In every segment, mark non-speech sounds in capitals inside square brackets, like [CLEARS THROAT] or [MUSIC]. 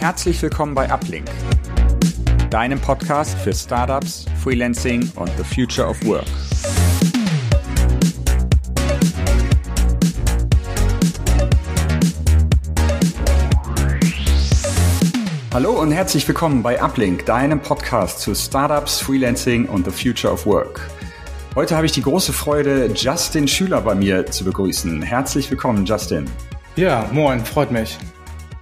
Herzlich willkommen bei Uplink, deinem Podcast für Startups, Freelancing und the Future of Work. Hallo und herzlich willkommen bei Uplink, deinem Podcast zu Startups, Freelancing und the Future of Work. Heute habe ich die große Freude, Justin Schüler bei mir zu begrüßen. Herzlich willkommen, Justin. Ja, moin, freut mich.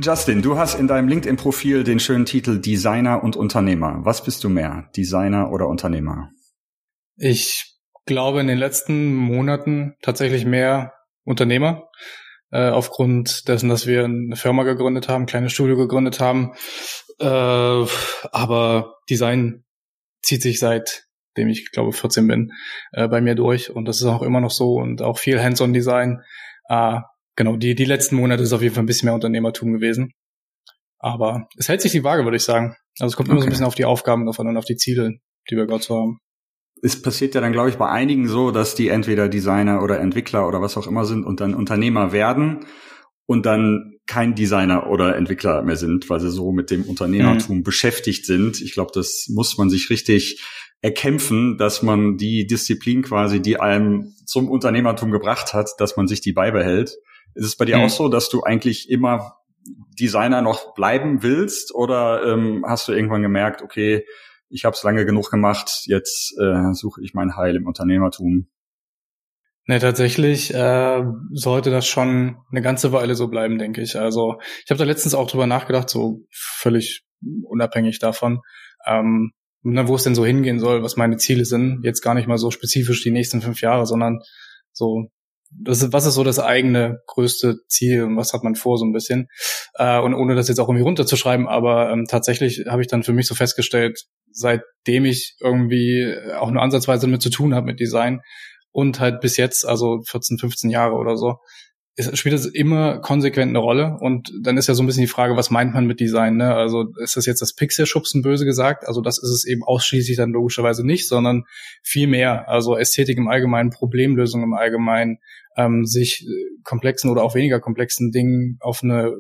Justin, du hast in deinem LinkedIn-Profil den schönen Titel Designer und Unternehmer. Was bist du mehr, Designer oder Unternehmer? Ich glaube in den letzten Monaten tatsächlich mehr Unternehmer. Äh, aufgrund dessen, dass wir eine Firma gegründet haben, ein kleines Studio gegründet haben. Äh, aber Design zieht sich seitdem ich glaube 14 bin äh, bei mir durch und das ist auch immer noch so und auch viel Hands-on-Design. Äh, genau, die, die letzten Monate ist auf jeden Fall ein bisschen mehr Unternehmertum gewesen. Aber es hält sich die Waage, würde ich sagen. Also es kommt okay. immer so ein bisschen auf die Aufgaben davon und auf die Ziele, die wir gerade so haben. Es passiert ja dann, glaube ich, bei einigen so, dass die entweder Designer oder Entwickler oder was auch immer sind und dann Unternehmer werden und dann kein Designer oder Entwickler mehr sind, weil sie so mit dem Unternehmertum mhm. beschäftigt sind. Ich glaube, das muss man sich richtig erkämpfen, dass man die Disziplin quasi, die einem zum Unternehmertum gebracht hat, dass man sich die beibehält. Ist es bei dir mhm. auch so, dass du eigentlich immer Designer noch bleiben willst oder ähm, hast du irgendwann gemerkt, okay, ich habe es lange genug gemacht, jetzt äh, suche ich mein Heil im Unternehmertum? Ne, tatsächlich äh, sollte das schon eine ganze Weile so bleiben, denke ich. Also ich habe da letztens auch drüber nachgedacht, so völlig unabhängig davon, ähm, ne, wo es denn so hingehen soll, was meine Ziele sind. Jetzt gar nicht mal so spezifisch die nächsten fünf Jahre, sondern so ist, was ist so das eigene größte Ziel und was hat man vor so ein bisschen. Äh, und ohne das jetzt auch irgendwie runterzuschreiben, aber ähm, tatsächlich habe ich dann für mich so festgestellt, seitdem ich irgendwie auch nur ansatzweise damit zu tun habe mit Design und halt bis jetzt, also 14, 15 Jahre oder so, es spielt es immer konsequent eine Rolle und dann ist ja so ein bisschen die Frage, was meint man mit Design? Ne? Also ist das jetzt das Pixelschubsen böse gesagt? Also das ist es eben ausschließlich dann logischerweise nicht, sondern viel mehr. Also Ästhetik im Allgemeinen, Problemlösung im Allgemeinen, ähm, sich äh, komplexen oder auch weniger komplexen Dingen auf eine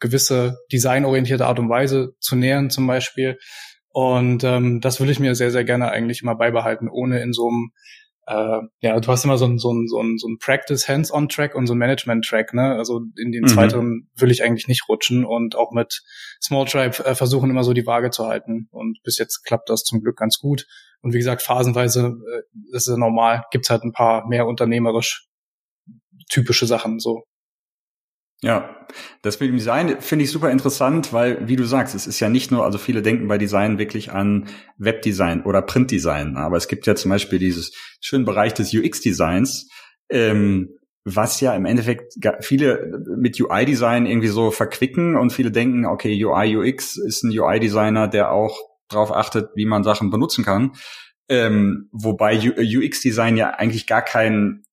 gewisse designorientierte Art und Weise zu nähern zum Beispiel. Und ähm, das will ich mir sehr, sehr gerne eigentlich immer beibehalten, ohne in so einem äh, ja, du hast immer so ein, so ein, so ein, so ein Practice Hands-on-Track und so ein Management-Track, ne? Also in den mhm. zweiteren will ich eigentlich nicht rutschen und auch mit Small Tribe äh, versuchen immer so die Waage zu halten. Und bis jetzt klappt das zum Glück ganz gut. Und wie gesagt, phasenweise, äh, das ist ja normal, gibt's halt ein paar mehr unternehmerisch typische Sachen so. Ja, das mit dem Design finde ich super interessant, weil, wie du sagst, es ist ja nicht nur, also viele denken bei Design wirklich an Webdesign oder Printdesign, aber es gibt ja zum Beispiel dieses schönen Bereich des UX-Designs, ähm, was ja im Endeffekt viele mit UI-Design irgendwie so verquicken und viele denken, okay, UI, UX ist ein UI-Designer, der auch darauf achtet, wie man Sachen benutzen kann. Ähm, wobei UX-Design ja eigentlich gar kein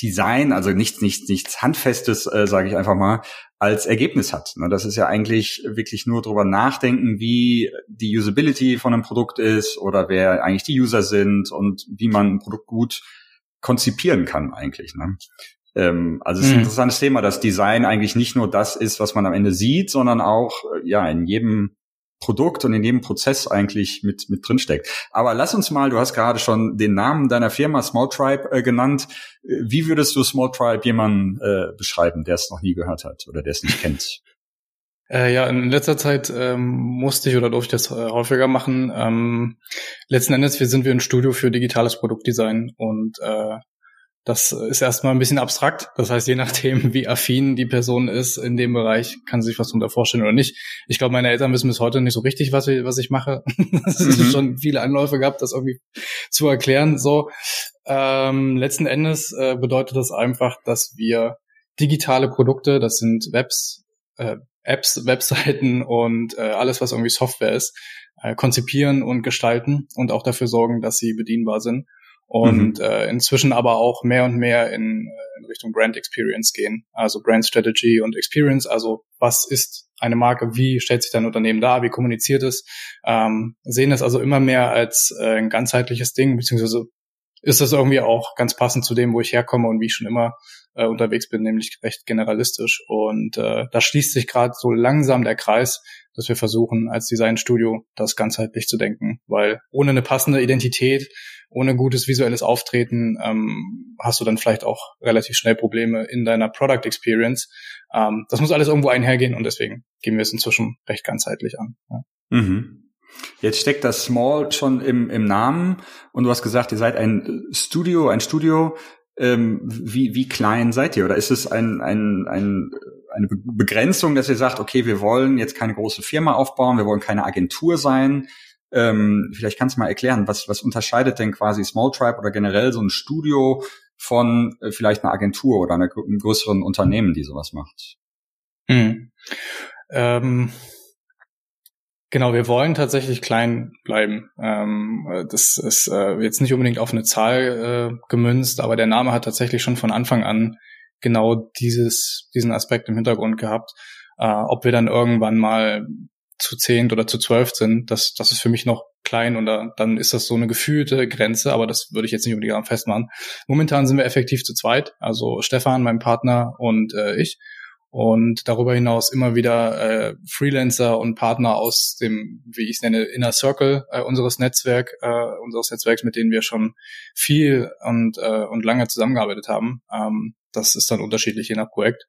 Design, also nichts, nichts, nichts Handfestes, äh, sage ich einfach mal, als Ergebnis hat. Ne, das ist ja eigentlich wirklich nur drüber nachdenken, wie die Usability von einem Produkt ist oder wer eigentlich die User sind und wie man ein Produkt gut konzipieren kann eigentlich. Ne? Ähm, also es ist ein mhm. interessantes Thema, dass Design eigentlich nicht nur das ist, was man am Ende sieht, sondern auch äh, ja in jedem Produkt und in jedem Prozess eigentlich mit, mit drinsteckt. Aber lass uns mal, du hast gerade schon den Namen deiner Firma Small Tribe äh, genannt. Wie würdest du Small Tribe jemanden äh, beschreiben, der es noch nie gehört hat oder der es nicht kennt? Äh, ja, in letzter Zeit ähm, musste ich oder durfte ich das äh, häufiger machen. Ähm, letzten Endes wir sind wir ein Studio für digitales Produktdesign und äh, das ist erstmal ein bisschen abstrakt. Das heißt, je nachdem, [LAUGHS] wie affin die Person ist in dem Bereich, kann sie sich was darunter vorstellen oder nicht. Ich glaube, meine Eltern wissen bis heute nicht so richtig, was ich, was ich mache. [LAUGHS] Es mhm. schon viele Anläufe gehabt, das irgendwie zu erklären. So, ähm, letzten Endes äh, bedeutet das einfach, dass wir digitale Produkte, das sind Webs, äh, Apps, Webseiten und äh, alles, was irgendwie Software ist, äh, konzipieren und gestalten und auch dafür sorgen, dass sie bedienbar sind und mhm. äh, inzwischen aber auch mehr und mehr in, äh, in Richtung Brand Experience gehen. Also Brand Strategy und Experience, also was ist eine Marke, wie stellt sich dein Unternehmen dar, wie kommuniziert es, ähm, sehen es also immer mehr als äh, ein ganzheitliches Ding, beziehungsweise ist das irgendwie auch ganz passend zu dem, wo ich herkomme und wie ich schon immer äh, unterwegs bin, nämlich recht generalistisch. Und äh, da schließt sich gerade so langsam der Kreis, dass wir versuchen, als Designstudio das ganzheitlich zu denken, weil ohne eine passende Identität, ohne gutes visuelles Auftreten ähm, hast du dann vielleicht auch relativ schnell Probleme in deiner Product Experience. Ähm, das muss alles irgendwo einhergehen und deswegen gehen wir es inzwischen recht ganzheitlich an. Ja. Mhm. Jetzt steckt das Small schon im, im Namen und du hast gesagt, ihr seid ein Studio, ein Studio. Ähm, wie, wie klein seid ihr? Oder ist es ein, ein, ein, eine Begrenzung, dass ihr sagt, okay, wir wollen jetzt keine große Firma aufbauen, wir wollen keine Agentur sein? Ähm, vielleicht kannst du mal erklären, was, was unterscheidet denn quasi Small Tribe oder generell so ein Studio von äh, vielleicht einer Agentur oder einer, einem größeren Unternehmen, die sowas macht? Hm. Ähm Genau, wir wollen tatsächlich klein bleiben. Ähm, das ist äh, jetzt nicht unbedingt auf eine Zahl äh, gemünzt, aber der Name hat tatsächlich schon von Anfang an genau dieses, diesen Aspekt im Hintergrund gehabt. Äh, ob wir dann irgendwann mal zu zehnt oder zu zwölf sind, das, das ist für mich noch klein und da, dann ist das so eine gefühlte Grenze, aber das würde ich jetzt nicht unbedingt daran festmachen. Momentan sind wir effektiv zu zweit, also Stefan, mein Partner und äh, ich und darüber hinaus immer wieder äh, Freelancer und Partner aus dem, wie ich es nenne, Inner Circle äh, unseres Netzwerk, äh, unseres Netzwerks, mit denen wir schon viel und, äh, und lange zusammengearbeitet haben. Ähm, das ist dann unterschiedlich je nach Projekt.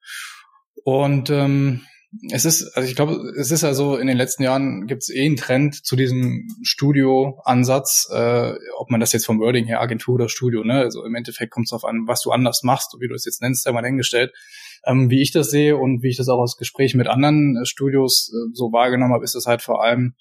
Und ähm, es ist, also ich glaube, es ist also in den letzten Jahren gibt es eh einen Trend zu diesem Studio-Ansatz, äh, ob man das jetzt vom Wording her Agentur oder Studio, ne? Also im Endeffekt kommt es darauf an, was du anders machst, wie du es jetzt nennst, einmal hingestellt. Ähm, wie ich das sehe und wie ich das auch aus Gesprächen mit anderen äh, Studios äh, so wahrgenommen habe, ist es halt vor allem,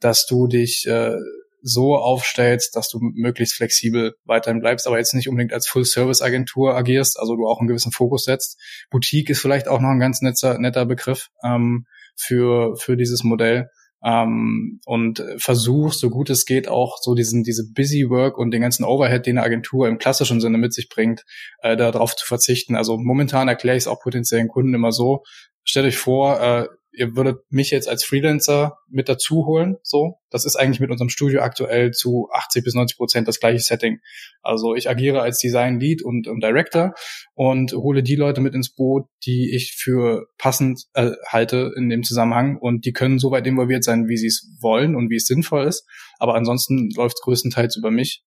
dass du dich äh, so aufstellst, dass du möglichst flexibel weiterhin bleibst, aber jetzt nicht unbedingt als Full-Service-Agentur agierst, also du auch einen gewissen Fokus setzt. Boutique ist vielleicht auch noch ein ganz netter, netter Begriff ähm, für, für dieses Modell ähm, und versuchst, so gut es geht, auch so diesen, diese Busy Work und den ganzen Overhead, den eine Agentur im klassischen Sinne mit sich bringt, äh, darauf zu verzichten. Also momentan erkläre ich es auch potenziellen Kunden immer so, stellt euch vor, äh, ihr würdet mich jetzt als Freelancer mit dazu holen, so. Das ist eigentlich mit unserem Studio aktuell zu 80 bis 90 Prozent das gleiche Setting. Also ich agiere als Design Lead und, und Director und hole die Leute mit ins Boot, die ich für passend äh, halte in dem Zusammenhang und die können so weit involviert sein, wie sie es wollen und wie es sinnvoll ist. Aber ansonsten läuft es größtenteils über mich.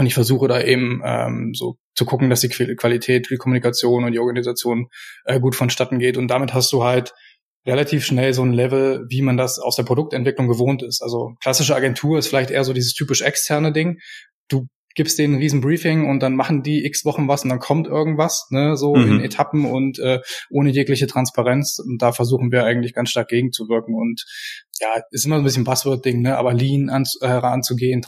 Und ich versuche da eben ähm, so zu gucken, dass die Qualität, die Kommunikation und die Organisation äh, gut vonstatten geht. Und damit hast du halt relativ schnell so ein Level, wie man das aus der Produktentwicklung gewohnt ist. Also klassische Agentur ist vielleicht eher so dieses typisch externe Ding. Du gibst denen ein riesen Briefing und dann machen die x Wochen was und dann kommt irgendwas, ne, so mhm. in Etappen und äh, ohne jegliche Transparenz. Und da versuchen wir eigentlich ganz stark gegenzuwirken. Und ja, ist immer so ein bisschen Buzzword-Ding, ne, aber lean an, äh, anzugehen,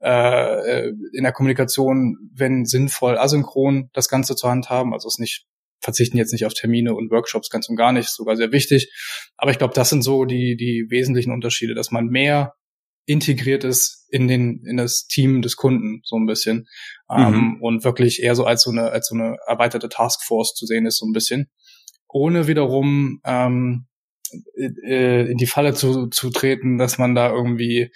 äh, äh, in der Kommunikation, wenn sinnvoll, asynchron das Ganze zur Hand haben. Also es nicht verzichten jetzt nicht auf Termine und Workshops ganz und gar nicht, sogar sehr wichtig. Aber ich glaube, das sind so die, die wesentlichen Unterschiede, dass man mehr integriert ist in den in das Team des Kunden so ein bisschen ähm, mhm. und wirklich eher so als so eine als so eine erweiterte Taskforce zu sehen ist so ein bisschen ohne wiederum ähm, äh, in die Falle zu, zu treten, dass man da irgendwie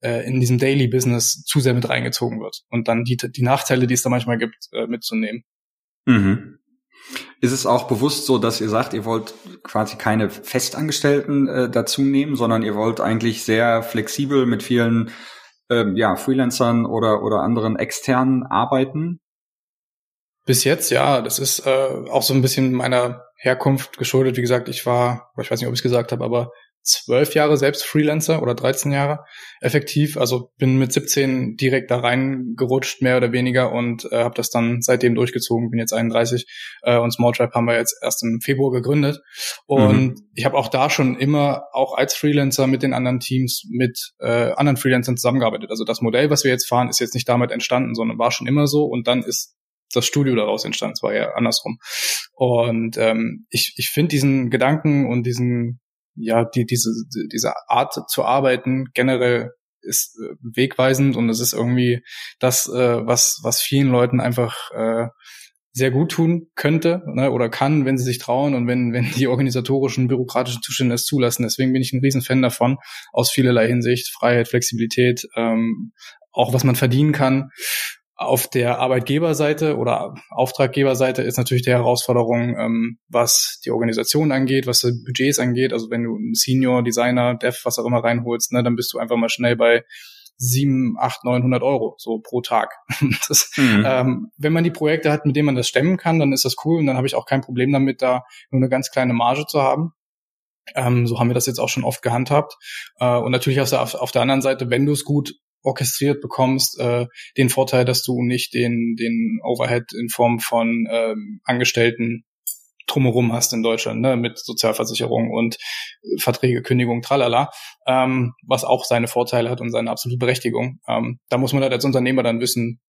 äh, in diesem Daily Business zu sehr mit reingezogen wird und dann die die Nachteile, die es da manchmal gibt, äh, mitzunehmen. Mhm. Ist es auch bewusst so, dass ihr sagt, ihr wollt quasi keine Festangestellten äh, dazu nehmen, sondern ihr wollt eigentlich sehr flexibel mit vielen ähm, ja, Freelancern oder, oder anderen externen arbeiten? Bis jetzt, ja. Das ist äh, auch so ein bisschen meiner Herkunft geschuldet. Wie gesagt, ich war, ich weiß nicht, ob ich es gesagt habe, aber zwölf Jahre selbst Freelancer oder 13 Jahre effektiv. Also bin mit 17 direkt da reingerutscht, mehr oder weniger, und äh, habe das dann seitdem durchgezogen. Bin jetzt 31 äh, und Small Tribe haben wir jetzt erst im Februar gegründet. Und mhm. ich habe auch da schon immer, auch als Freelancer mit den anderen Teams, mit äh, anderen Freelancern zusammengearbeitet. Also das Modell, was wir jetzt fahren, ist jetzt nicht damit entstanden, sondern war schon immer so. Und dann ist das Studio daraus entstanden. Es war ja andersrum. Und ähm, ich, ich finde diesen Gedanken und diesen ja, die, diese, diese Art zu arbeiten generell ist äh, wegweisend und es ist irgendwie das, äh, was, was vielen Leuten einfach äh, sehr gut tun könnte ne, oder kann, wenn sie sich trauen und wenn, wenn die organisatorischen, bürokratischen Zustände es zulassen. Deswegen bin ich ein Riesenfan davon, aus vielerlei Hinsicht, Freiheit, Flexibilität, ähm, auch was man verdienen kann. Auf der Arbeitgeberseite oder Auftraggeberseite ist natürlich die Herausforderung, ähm, was die Organisation angeht, was die Budgets angeht. Also wenn du einen Senior, Designer, Dev, was auch immer reinholst, ne, dann bist du einfach mal schnell bei sieben, acht, neunhundert Euro so pro Tag. [LAUGHS] Das, mhm. ähm, wenn man die Projekte hat, mit denen man das stemmen kann, dann ist das cool und dann habe ich auch kein Problem damit, da nur eine ganz kleine Marge zu haben. Ähm, so haben wir das jetzt auch schon oft gehandhabt. Äh, und natürlich auf, auf der anderen Seite, wenn du es gut orchestriert bekommst, äh, den Vorteil, dass du nicht den, den Overhead in Form von ähm, Angestellten drumherum hast in Deutschland, ne, mit Sozialversicherung und Verträge, Kündigung, tralala, ähm, was auch seine Vorteile hat und seine absolute Berechtigung. Ähm, da muss man halt als Unternehmer dann wissen,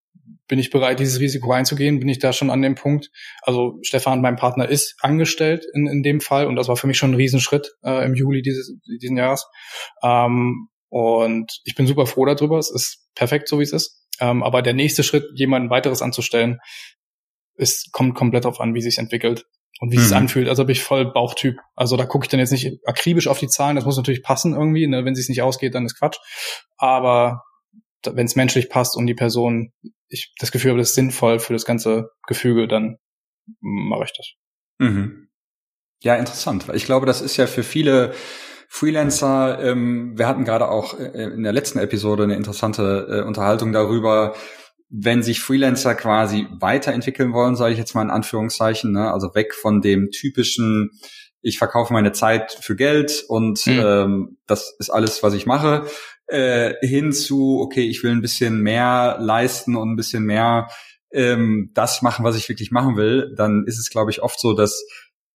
bin ich bereit, dieses Risiko einzugehen? Bin ich da schon an dem Punkt? Also Stefan, mein Partner, ist angestellt in, in dem Fall und das war für mich schon ein Riesenschritt äh, im Juli dieses diesen Jahres. Ähm, und ich bin super froh darüber. Es ist perfekt, so wie es ist. Ähm, aber der nächste Schritt, jemanden weiteres anzustellen, ist, kommt komplett darauf an, wie sich entwickelt und wie mhm. es anfühlt. Also bin ich voll Bauchtyp. Also da gucke ich dann jetzt nicht akribisch auf die Zahlen. Das muss natürlich passen irgendwie. Ne? Wenn es nicht ausgeht, dann ist Quatsch. Aber wenn es menschlich passt und die Person, ich das Gefühl habe, das ist sinnvoll für das ganze Gefüge, dann mache ich das. Mhm. Ja, interessant. Ich glaube, das ist ja für viele Freelancer, ähm, wir hatten gerade auch äh, in der letzten Episode eine interessante äh, Unterhaltung darüber, wenn sich Freelancer quasi weiterentwickeln wollen, sage ich jetzt mal in Anführungszeichen, ne? also weg von dem typischen, ich verkaufe meine Zeit für Geld und mhm. ähm, das ist alles, was ich mache, äh, hin zu, okay, ich will ein bisschen mehr leisten und ein bisschen mehr ähm, das machen, was ich wirklich machen will, dann ist es, glaube ich, oft so, dass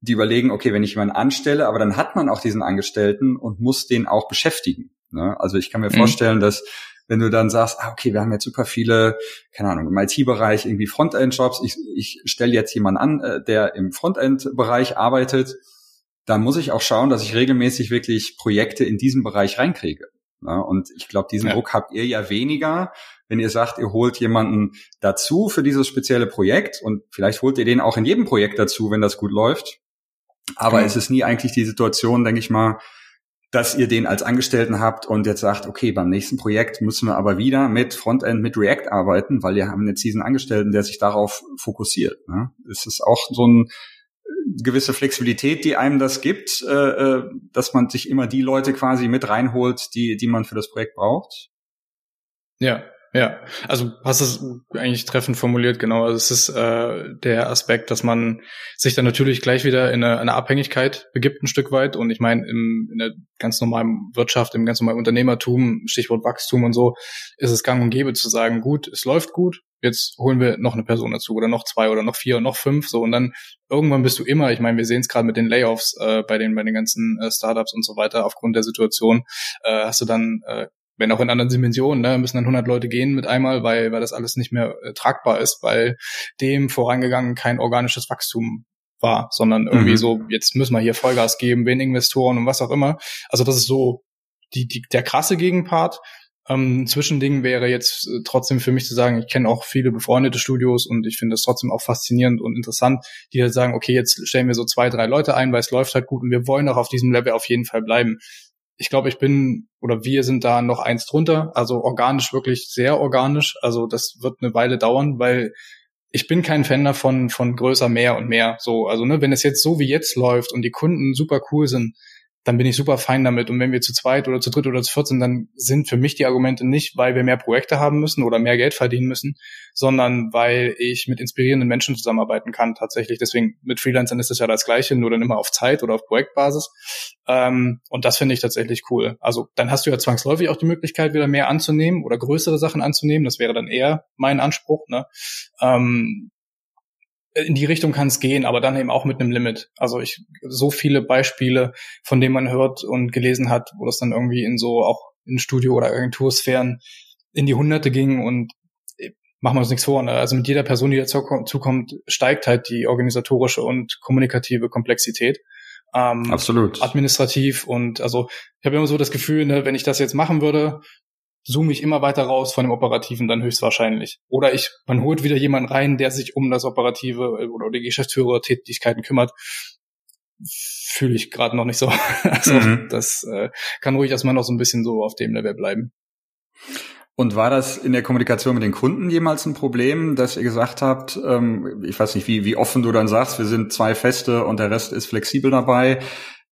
die überlegen, okay, wenn ich jemanden anstelle, aber dann hat man auch diesen Angestellten und muss den auch beschäftigen. Ne? Also ich kann mir mhm. vorstellen, dass wenn du dann sagst, ah, okay, wir haben jetzt super viele, keine Ahnung, im IT-Bereich irgendwie Frontend-Jobs, ich, ich stelle jetzt jemanden an, äh, der im Frontend-Bereich arbeitet, dann muss ich auch schauen, dass ich regelmäßig wirklich Projekte in diesem Bereich reinkriege. Ja, und ich glaube, diesen ja. Druck habt ihr ja weniger, wenn ihr sagt, ihr holt jemanden dazu für dieses spezielle Projekt und vielleicht holt ihr den auch in jedem Projekt dazu, wenn das gut läuft. Aber mhm. es ist nie eigentlich die Situation, denke ich mal, dass ihr den als Angestellten habt und jetzt sagt, okay, beim nächsten Projekt müssen wir aber wieder mit Frontend, mit React arbeiten, weil wir haben jetzt diesen Angestellten, der sich darauf fokussiert. Ne? Es ist auch so eine äh, gewisse Flexibilität, die einem das gibt, äh, äh, dass man sich immer die Leute quasi mit reinholt, die, die man für das Projekt braucht. Ja, ja, also hast es eigentlich treffend formuliert, genau. Also es ist äh, der Aspekt, dass man sich dann natürlich gleich wieder in eine, eine Abhängigkeit begibt, ein Stück weit. Und ich meine, im, in der ganz normalen Wirtschaft, im ganz normalen Unternehmertum, Stichwort Wachstum und so, ist es gang und gäbe zu sagen, gut, es läuft gut, jetzt holen wir noch eine Person dazu oder noch zwei oder noch vier oder noch fünf. So, und dann irgendwann bist du immer, ich meine, wir sehen es gerade mit den Layoffs äh, bei den, bei den ganzen äh, Startups und so weiter, aufgrund der Situation, äh, hast du dann äh, wenn auch in anderen Dimensionen, ne, müssen dann 100 Leute gehen mit einmal, weil, weil das alles nicht mehr äh, tragbar ist, weil dem vorangegangen kein organisches Wachstum war, sondern irgendwie mhm. so, jetzt müssen wir hier Vollgas geben, wen Investoren und was auch immer. Also das ist so die, die, der krasse Gegenpart. Ähm, Zwischending wäre jetzt äh, trotzdem für mich zu sagen, ich kenne auch viele befreundete Studios und ich finde das trotzdem auch faszinierend und interessant, die halt sagen, okay, jetzt stellen wir so zwei, drei Leute ein, weil es läuft halt gut und wir wollen auch auf diesem Level auf jeden Fall bleiben ich glaube, ich bin oder wir sind da noch eins drunter, also organisch wirklich sehr organisch. Also das wird eine Weile dauern, weil ich bin kein Fan davon von größer mehr und mehr. So, also ne, wenn es jetzt so wie jetzt läuft und die Kunden super cool sind, dann bin ich super fein damit. Und wenn wir zu zweit oder zu dritt oder zu viert sind, dann sind für mich die Argumente nicht, weil wir mehr Projekte haben müssen oder mehr Geld verdienen müssen, sondern weil ich mit inspirierenden Menschen zusammenarbeiten kann tatsächlich. Deswegen mit Freelancern ist das ja das Gleiche, nur dann immer auf Zeit oder auf Projektbasis. Ähm, und das finde ich tatsächlich cool. Also dann hast du ja zwangsläufig auch die Möglichkeit, wieder mehr anzunehmen oder größere Sachen anzunehmen. Das wäre dann eher mein Anspruch. Ne? Ähm, in die Richtung kann es gehen, aber dann eben auch mit einem Limit. Also ich so viele Beispiele, von denen man hört und gelesen hat, wo das dann irgendwie in so auch in Studio- oder Agentursphären in die Hunderte ging und äh, machen wir uns nichts vor. Ne? Also mit jeder Person, die dazukommt, steigt halt die organisatorische und kommunikative Komplexität. Ähm, Absolut. Administrativ und also ich habe immer so das Gefühl, ne, wenn ich das jetzt machen würde, zoome ich immer weiter raus von dem Operativen dann höchstwahrscheinlich. Oder ich, man holt wieder jemanden rein, der sich um das Operative äh, oder die Geschäftsführer-Tätigkeiten kümmert. Fühle ich gerade noch nicht so. [LAUGHS] also mhm. das äh, kann ruhig erstmal noch so ein bisschen so auf dem Level bleiben. Und war das in der Kommunikation mit den Kunden jemals ein Problem, dass ihr gesagt habt, ähm, ich weiß nicht, wie, wie offen du dann sagst, wir sind zwei Feste und der Rest ist flexibel dabei?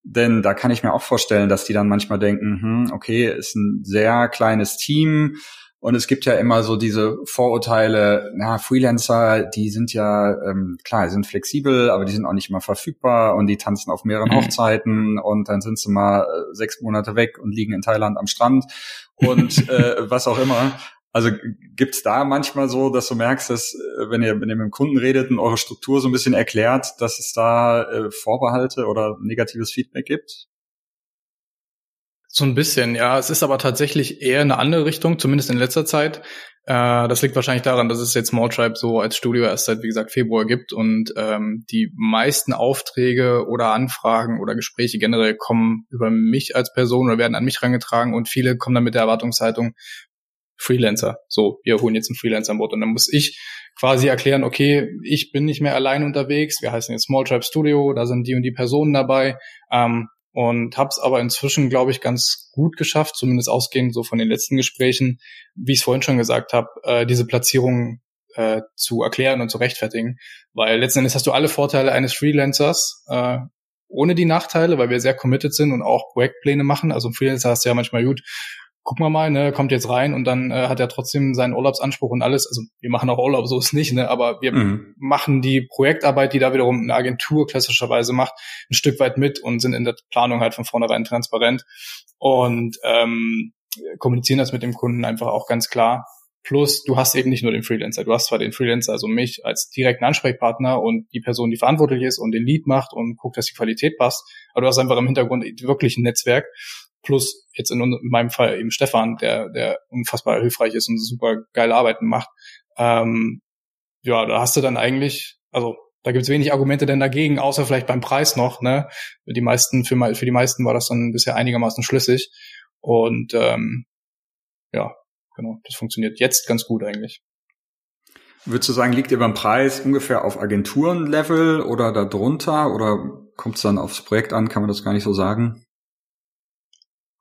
Denn da kann ich mir auch vorstellen, dass die dann manchmal denken, hm, okay, ist ein sehr kleines Team, und es gibt ja immer so diese Vorurteile, na, Freelancer, die sind ja, ähm, klar, die sind flexibel, aber die sind auch nicht immer verfügbar und die tanzen auf mehreren mhm. Hochzeiten und dann sind sie mal äh, sechs Monate weg und liegen in Thailand am Strand und [LAUGHS] äh, was auch immer. Also gibt's da manchmal so, dass du merkst, dass äh, wenn ihr, wenn ihr mit dem Kunden redet und eure Struktur so ein bisschen erklärt, dass es da äh, Vorbehalte oder negatives Feedback gibt? So ein bisschen, ja. Es ist aber tatsächlich eher eine andere Richtung, zumindest in letzter Zeit. Äh, das liegt wahrscheinlich daran, dass es jetzt Small Tribe so als Studio erst seit, wie gesagt, Februar gibt und ähm, die meisten Aufträge oder Anfragen oder Gespräche generell kommen über mich als Person oder werden an mich herangetragen und viele kommen dann mit der Erwartungshaltung, Freelancer. So, wir holen jetzt einen Freelancer an Bord. Und dann muss ich quasi erklären, okay, ich bin nicht mehr allein unterwegs. Wir heißen jetzt Small Tribe Studio, da sind die und die Personen dabei. Ähm, und habe es aber inzwischen, glaube ich, ganz gut geschafft, zumindest ausgehend so von den letzten Gesprächen, wie ich es vorhin schon gesagt habe, äh, diese Platzierung äh, zu erklären und zu rechtfertigen, weil letzten Endes hast du alle Vorteile eines Freelancers äh, ohne die Nachteile, weil wir sehr committed sind und auch Projektpläne machen. Also Freelancer hast du ja manchmal gut, gucken wir mal, ne, kommt jetzt rein und dann äh, hat er trotzdem seinen Urlaubsanspruch und alles. Also wir machen auch Urlaub, so ist nicht, ne, aber wir mhm. machen die Projektarbeit, die da wiederum eine Agentur klassischerweise macht, ein Stück weit mit und sind in der Planung halt von vornherein transparent und ähm, kommunizieren das mit dem Kunden einfach auch ganz klar. Plus, du hast eben nicht nur den Freelancer, du hast zwar den Freelancer, also mich als direkten Ansprechpartner und die Person, die verantwortlich ist und den Lead macht und guckt, dass die Qualität passt, aber du hast einfach im Hintergrund wirklich ein Netzwerk plus jetzt in, in meinem Fall eben Stefan, der, der unfassbar hilfreich ist und super geile Arbeiten macht. Ähm, ja, da hast du dann eigentlich, also da gibt's wenig Argumente denn dagegen, außer vielleicht beim Preis noch. Ne? Für die meisten, für, für die meisten war das dann bisher einigermaßen schlüssig. Und ähm, ja, genau, das funktioniert jetzt ganz gut eigentlich. Würdest du sagen, liegt ihr beim Preis ungefähr auf Agenturenlevel oder darunter oder kommt es dann aufs Projekt an? Kann man das gar nicht so sagen?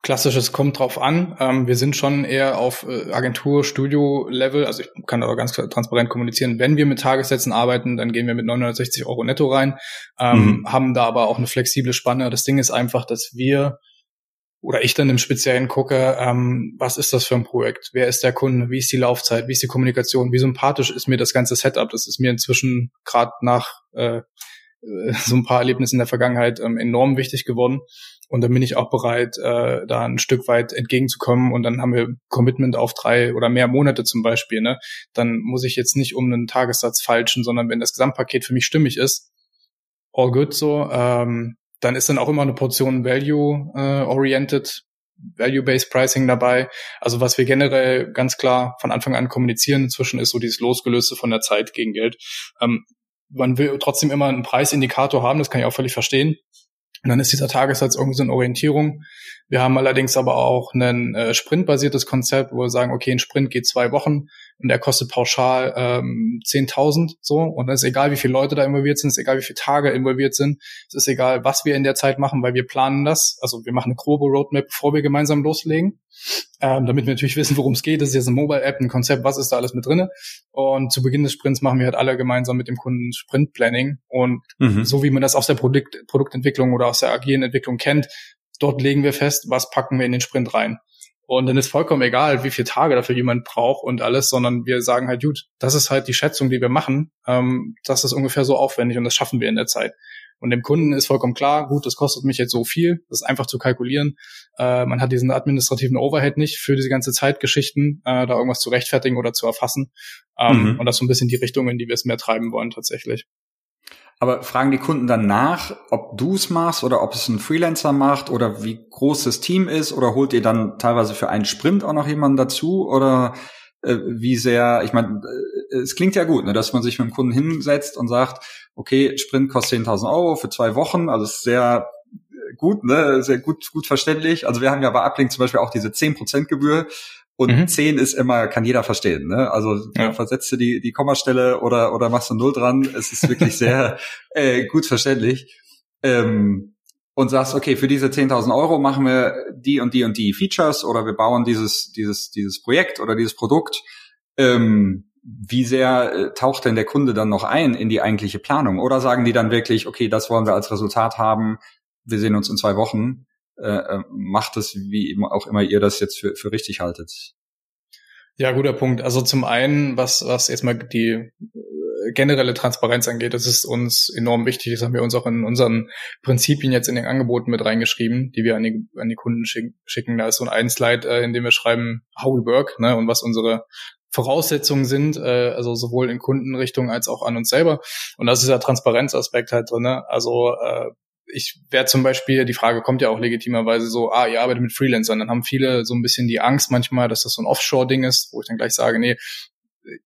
Klassisches kommt drauf an. Ähm, wir sind schon eher auf äh, Agentur, Studio-Level. Also ich kann aber ganz transparent kommunizieren. Wenn wir mit Tagessätzen arbeiten, dann gehen wir mit 960 Euro netto rein, ähm, mhm. haben da aber auch eine flexible Spanne. Das Ding ist einfach, dass wir oder ich dann im Speziellen gucke, ähm, was ist das für ein Projekt? Wer ist der Kunde? Wie ist die Laufzeit? Wie ist die Kommunikation? Wie sympathisch ist mir das ganze Setup? Das ist mir inzwischen gerade nach äh, äh, so ein paar Erlebnisse in der Vergangenheit ähm, enorm wichtig geworden. Und dann bin ich auch bereit, äh, da ein Stück weit entgegenzukommen. Und dann haben wir Commitment auf drei oder mehr Monate zum Beispiel. Ne? Dann muss ich jetzt nicht um einen Tagessatz falschen, sondern wenn das Gesamtpaket für mich stimmig ist, all good so, ähm, dann ist dann auch immer eine Portion Value-oriented, äh, Value-Based Pricing dabei. Also was wir generell ganz klar von Anfang an kommunizieren inzwischen ist so dieses Losgelöste von der Zeit gegen Geld. Ähm, man will trotzdem immer einen Preisindikator haben, das kann ich auch völlig verstehen. Und dann ist dieser Tagessatz irgendwie so eine Orientierung. Wir haben allerdings aber auch ein äh, sprintbasiertes Konzept, wo wir sagen, okay, ein Sprint geht zwei Wochen und der kostet pauschal ähm, 10.000 so. Und dann ist egal, wie viele Leute da involviert sind, ist egal, wie viele Tage involviert sind. Es ist egal, was wir in der Zeit machen, weil wir planen das. Also wir machen eine grobe Roadmap, bevor wir gemeinsam loslegen, ähm, damit wir natürlich wissen, worum es geht. Das ist jetzt eine Mobile-App, ein Konzept, was ist da alles mit drinne. Und zu Beginn des Sprints machen wir halt alle gemeinsam mit dem Kunden Sprint-Planning. Und mhm. so wie man das aus der Produkt Produktentwicklung oder aus der agilen Entwicklung kennt, dort legen wir fest, was packen wir in den Sprint rein. Und dann ist vollkommen egal, wie viele Tage dafür jemand braucht und alles, sondern wir sagen halt, gut, das ist halt die Schätzung, die wir machen. Ähm, das ist ungefähr so aufwendig und das schaffen wir in der Zeit. Und dem Kunden ist vollkommen klar, gut, das kostet mich jetzt so viel, das ist einfach zu kalkulieren. Äh, man hat diesen administrativen Overhead nicht für diese ganze Zeitgeschichten, äh, da irgendwas zu rechtfertigen oder zu erfassen. Ähm, mhm. Und das ist so ein bisschen die Richtung, in die wir es mehr treiben wollen tatsächlich. Aber fragen die Kunden dann nach, ob du es machst oder ob es ein Freelancer macht oder wie groß das Team ist? Oder holt ihr dann teilweise für einen Sprint auch noch jemanden dazu? Oder äh, wie sehr, ich meine, äh, es klingt ja gut, ne, dass man sich mit dem Kunden hinsetzt und sagt, okay, Sprint kostet 10.000 Euro für zwei Wochen, also ist sehr gut, ne, sehr gut, gut verständlich. Also wir haben ja bei Uplink zum Beispiel auch diese 10% Gebühr und mhm. 10 ist immer, kann jeder verstehen. Ne? Also ja. versetzt du die, die Kommastelle oder, oder machst du Null dran. Es ist wirklich sehr [LAUGHS] äh, gut verständlich. Ähm, und sagst, okay, für diese 10.000 Euro machen wir die und die und die Features oder wir bauen dieses, dieses, dieses Projekt oder dieses Produkt. Ähm, wie sehr äh, taucht denn der Kunde dann noch ein in die eigentliche Planung? Oder sagen die dann wirklich, okay, das wollen wir als Resultat haben, wir sehen uns in zwei Wochen, äh, äh macht es, wie auch immer ihr das jetzt für, für richtig haltet? Ja, guter Punkt. Also zum einen, was, was jetzt mal die generelle Transparenz angeht, das ist uns enorm wichtig. Das haben wir uns auch in unseren Prinzipien jetzt in den Angeboten mit reingeschrieben, die wir an die, an die Kunden schicken. Da ist so ein Slide, äh, in dem wir schreiben, how we work ne, und was unsere Voraussetzungen sind, äh, also sowohl in Kundenrichtung als auch an uns selber. Und das ist der Transparenzaspekt halt drin. Ne? Also äh, ich werde zum Beispiel, die Frage kommt ja auch legitimerweise so, ah, ihr arbeitet mit Freelancern, dann haben viele so ein bisschen die Angst manchmal, dass das so ein Offshore-Ding ist, wo ich dann gleich sage, nee,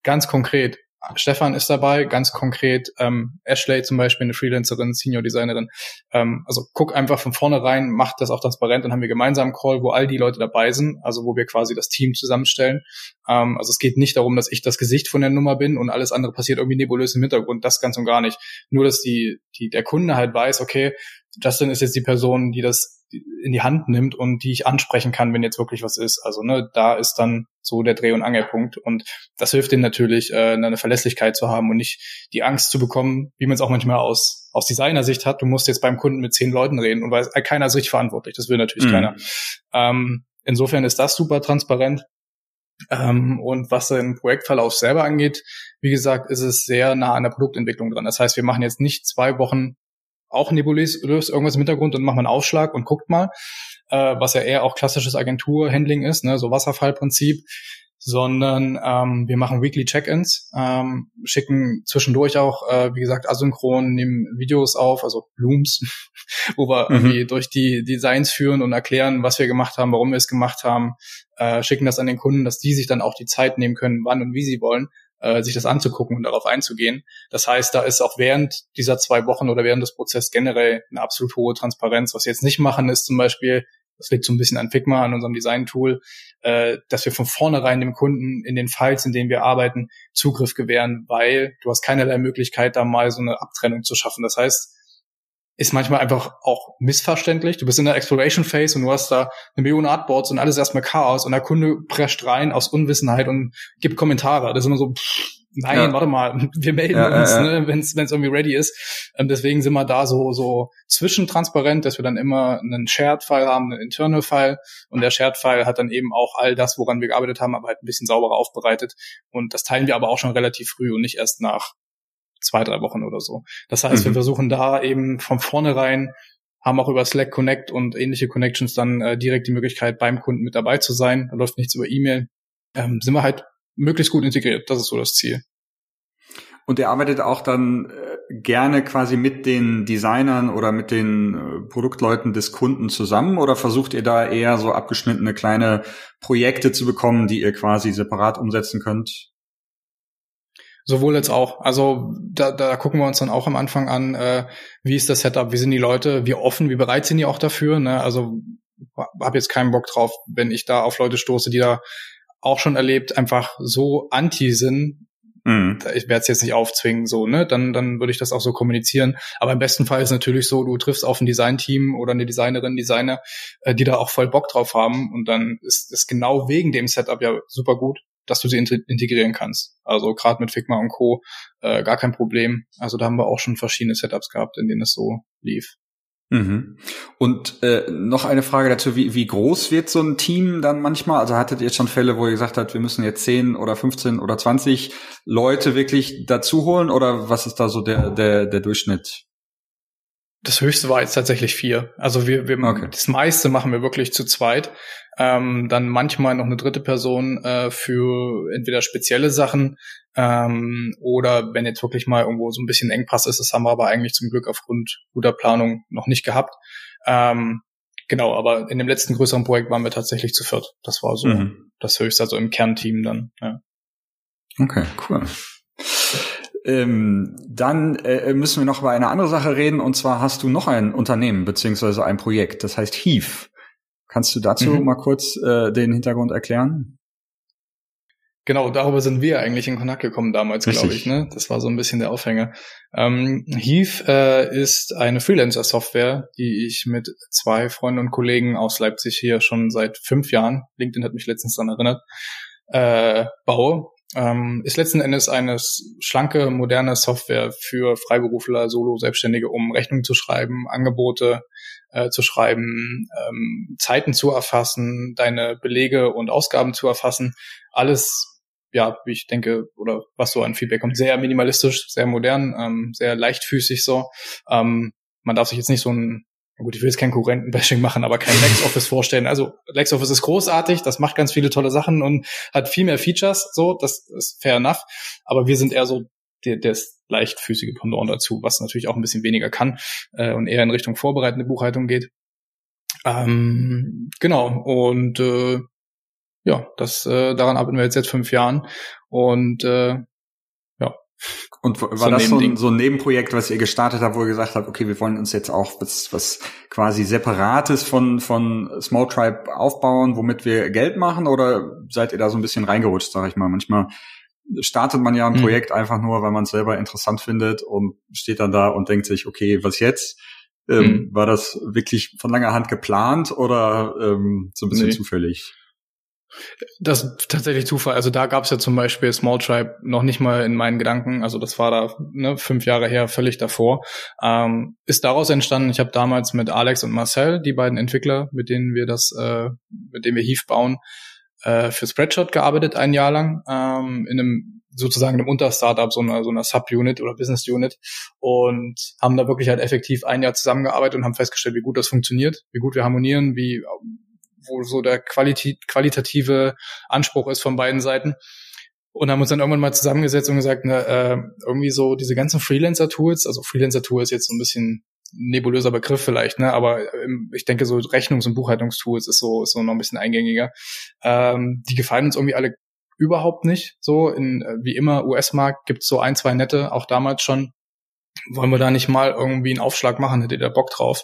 ganz konkret, Stefan ist dabei, ganz konkret ähm, Ashley zum Beispiel, eine Freelancerin, Senior Designerin. Ähm, also guck einfach von vornherein, macht das auch transparent, dann haben wir gemeinsam einen Call, wo all die Leute dabei sind, also wo wir quasi das Team zusammenstellen. Ähm, also es geht nicht darum, dass ich das Gesicht von der Nummer bin und alles andere passiert irgendwie nebulös im Hintergrund, das ganz und gar nicht. Nur, dass die, die, der Kunde halt weiß, okay, Justin ist jetzt die Person, die das in die Hand nimmt und die ich ansprechen kann, wenn jetzt wirklich was ist. Also ne, da ist dann so der Dreh- und Angelpunkt und das hilft ihnen natürlich, äh, eine Verlässlichkeit zu haben und nicht die Angst zu bekommen, wie man es auch manchmal aus aus Designersicht hat. Du musst jetzt beim Kunden mit zehn Leuten reden und weiß, keiner ist richtig verantwortlich. Das will natürlich mhm. keiner. Ähm, insofern ist das super transparent. Ähm, und was den Projektverlauf selber angeht, wie gesagt, ist es sehr nah an der Produktentwicklung dran. Das heißt, wir machen jetzt nicht zwei Wochen auch nebulös irgendwas im Hintergrund und macht mal einen Aufschlag und guckt mal, äh, was ja eher auch klassisches Agenturhandling ist, ne, so Wasserfallprinzip, sondern ähm, wir machen Weekly Check-ins, ähm, schicken zwischendurch auch, äh, wie gesagt, asynchron, nehmen Videos auf, also Blooms, [LAUGHS] wo wir mhm. irgendwie durch die Designs führen und erklären, was wir gemacht haben, warum wir es gemacht haben, äh, schicken das an den Kunden, dass die sich dann auch die Zeit nehmen können, wann und wie sie wollen äh, sich das anzugucken und darauf einzugehen. Das heißt, da ist auch während dieser zwei Wochen oder während des Prozesses generell eine absolut hohe Transparenz. Was wir jetzt nicht machen, ist zum Beispiel, das liegt so ein bisschen an Figma, an unserem Design-Tool, äh, dass wir von vornherein dem Kunden in den Files, in denen wir arbeiten, Zugriff gewähren, weil du hast keinerlei Möglichkeit, da mal so eine Abtrennung zu schaffen. Das heißt, ist manchmal einfach auch missverständlich. Du bist in der Exploration Phase und du hast da eine Million Artboards und alles erstmal Chaos und der Kunde prescht rein aus Unwissenheit und gibt Kommentare. Das ist immer so, pff, nein, ja. warte mal, [LAUGHS] wir melden ja, uns, ja, ne, wenn es irgendwie ready ist. Ähm, deswegen sind wir da so so zwischentransparent, dass wir dann immer einen Shared-File haben, einen Internal-File und der Shared-File hat dann eben auch all das, woran wir gearbeitet haben, aber halt ein bisschen sauberer aufbereitet und das teilen wir aber auch schon relativ früh und nicht erst nach zwei, drei Wochen oder so. Das heißt, mhm. wir versuchen da eben von vornherein haben auch über Slack Connect und ähnliche Connections dann äh, direkt die Möglichkeit, beim Kunden mit dabei zu sein. Da läuft nichts über E-Mail. Ähm, sind wir halt möglichst gut integriert. Das ist so das Ziel. Und er arbeitet auch dann äh, gerne quasi mit den Designern oder mit den äh, Produktleuten des Kunden zusammen oder versucht ihr da eher so abgeschnittene kleine Projekte zu bekommen, die ihr quasi separat umsetzen könnt? Sowohl als auch. Also da, da gucken wir uns dann auch am Anfang an, äh, wie ist das Setup, wie sind die Leute, wie offen, wie bereit sind die auch dafür. Ne? Also habe jetzt keinen Bock drauf, wenn ich da auf Leute stoße, die da auch schon erlebt, einfach so anti sind. Mhm. Ich werde es jetzt nicht aufzwingen, so, ne? Dann, dann würde ich das auch so kommunizieren. Aber im besten Fall ist natürlich so, du triffst auf ein Designteam oder eine Designerin, Designer, äh, die da auch voll Bock drauf haben. Und dann ist es genau wegen dem Setup ja super gut, dass du sie integrieren kannst. Also gerade mit Figma und Co. Äh, gar kein Problem. Also da haben wir auch schon verschiedene Setups gehabt, in denen es so lief. Mhm. Und äh, noch eine Frage dazu, wie, wie groß wird so ein Team dann manchmal? Also hattet ihr jetzt schon Fälle, wo ihr gesagt habt, wir müssen jetzt 10 oder 15 oder 20 Leute wirklich dazu holen oder was ist da so der, der, der Durchschnitt? Das höchste war jetzt tatsächlich vier. Also wir, wir okay. das meiste machen wir wirklich zu zweit. Ähm, dann manchmal noch eine dritte Person äh, für entweder spezielle Sachen ähm, oder wenn jetzt wirklich mal irgendwo so ein bisschen Engpass ist, das haben wir aber eigentlich zum Glück aufgrund guter Planung noch nicht gehabt. Ähm, genau, aber in dem letzten größeren Projekt waren wir tatsächlich zu viert. Das war so mhm. das höchste, also im Kernteam dann. Ja. Okay, cool. Ähm, dann äh, müssen wir noch über eine andere Sache reden, und zwar hast du noch ein Unternehmen beziehungsweise ein Projekt, das heißt Heave. Kannst du dazu mhm. mal kurz äh, den Hintergrund erklären? Genau, darüber sind wir eigentlich in Kontakt gekommen damals, glaube ich. Ne? Das war so ein bisschen der Aufhänger. Ähm, Heath äh, ist eine Freelancer-Software, die ich mit zwei Freunden und Kollegen aus Leipzig hier schon seit fünf Jahren, LinkedIn hat mich letztens daran erinnert, äh, baue. Ähm, ist letzten Endes eine schlanke, moderne Software für Freiberufler, Solo-Selbstständige, um Rechnungen zu schreiben, Angebote äh, zu schreiben, ähm, Zeiten zu erfassen, deine Belege und Ausgaben zu erfassen. Alles ja, wie ich denke, oder was so an Feedback kommt, sehr minimalistisch, sehr modern, ähm, sehr leichtfüßig so. Ähm, man darf sich jetzt nicht so ein, gut, ich will jetzt kein Konkurrentenbashing machen, aber kein LexOffice vorstellen. Also LexOffice ist großartig, das macht ganz viele tolle Sachen und hat viel mehr Features, so, das ist fair enough. Aber wir sind eher so der, der leichtfüßige Pendant dazu, was natürlich auch ein bisschen weniger kann äh, und eher in Richtung vorbereitende Buchhaltung geht. Ähm, genau, und äh, ja, das äh, daran arbeiten wir jetzt seit fünf Jahren und äh. Und war so das so ein, so ein Nebenprojekt, was ihr gestartet habt, wo ihr gesagt habt, okay, wir wollen uns jetzt auch was, was quasi separates von von Small Tribe aufbauen, womit wir Geld machen, oder seid ihr da so ein bisschen reingerutscht, sag ich mal? Manchmal startet man ja ein mhm. Projekt einfach nur, weil man es selber interessant findet und steht dann da und denkt sich, okay, was jetzt? Ähm, mhm. War das wirklich von langer Hand geplant oder ähm, so ein bisschen nee. zufällig? Das ist tatsächlich Zufall. Also da gab es ja zum Beispiel Small Tribe noch nicht mal in meinen Gedanken. Also das war da ne, fünf Jahre her, völlig davor. Ähm, ist daraus entstanden. Ich habe damals mit Alex und Marcel, die beiden Entwickler, mit denen wir das, äh, mit denen wir Heave bauen, äh, für Spreadshot gearbeitet ein Jahr lang ähm, in einem sozusagen einem Unterstartup, so einer, so einer Subunit oder Business Unit und haben da wirklich halt effektiv ein Jahr zusammengearbeitet und haben festgestellt, wie gut das funktioniert, wie gut wir harmonieren, wie wo so der Qualitä qualitative Anspruch ist von beiden Seiten. Und haben uns dann irgendwann mal zusammengesetzt und gesagt, ne, äh, irgendwie so diese ganzen Freelancer-Tools, also Freelancer-Tool ist jetzt so ein bisschen nebulöser Begriff vielleicht, ne? Aber ähm, ich denke, so Rechnungs- und Buchhaltungstools ist so, ist so noch ein bisschen eingängiger. Ähm, die gefallen uns irgendwie alle überhaupt nicht. So, in äh, wie immer, US-Markt gibt's so ein, zwei nette, auch damals schon. Wollen wir da nicht mal irgendwie einen Aufschlag machen, hättet ihr da Bock drauf?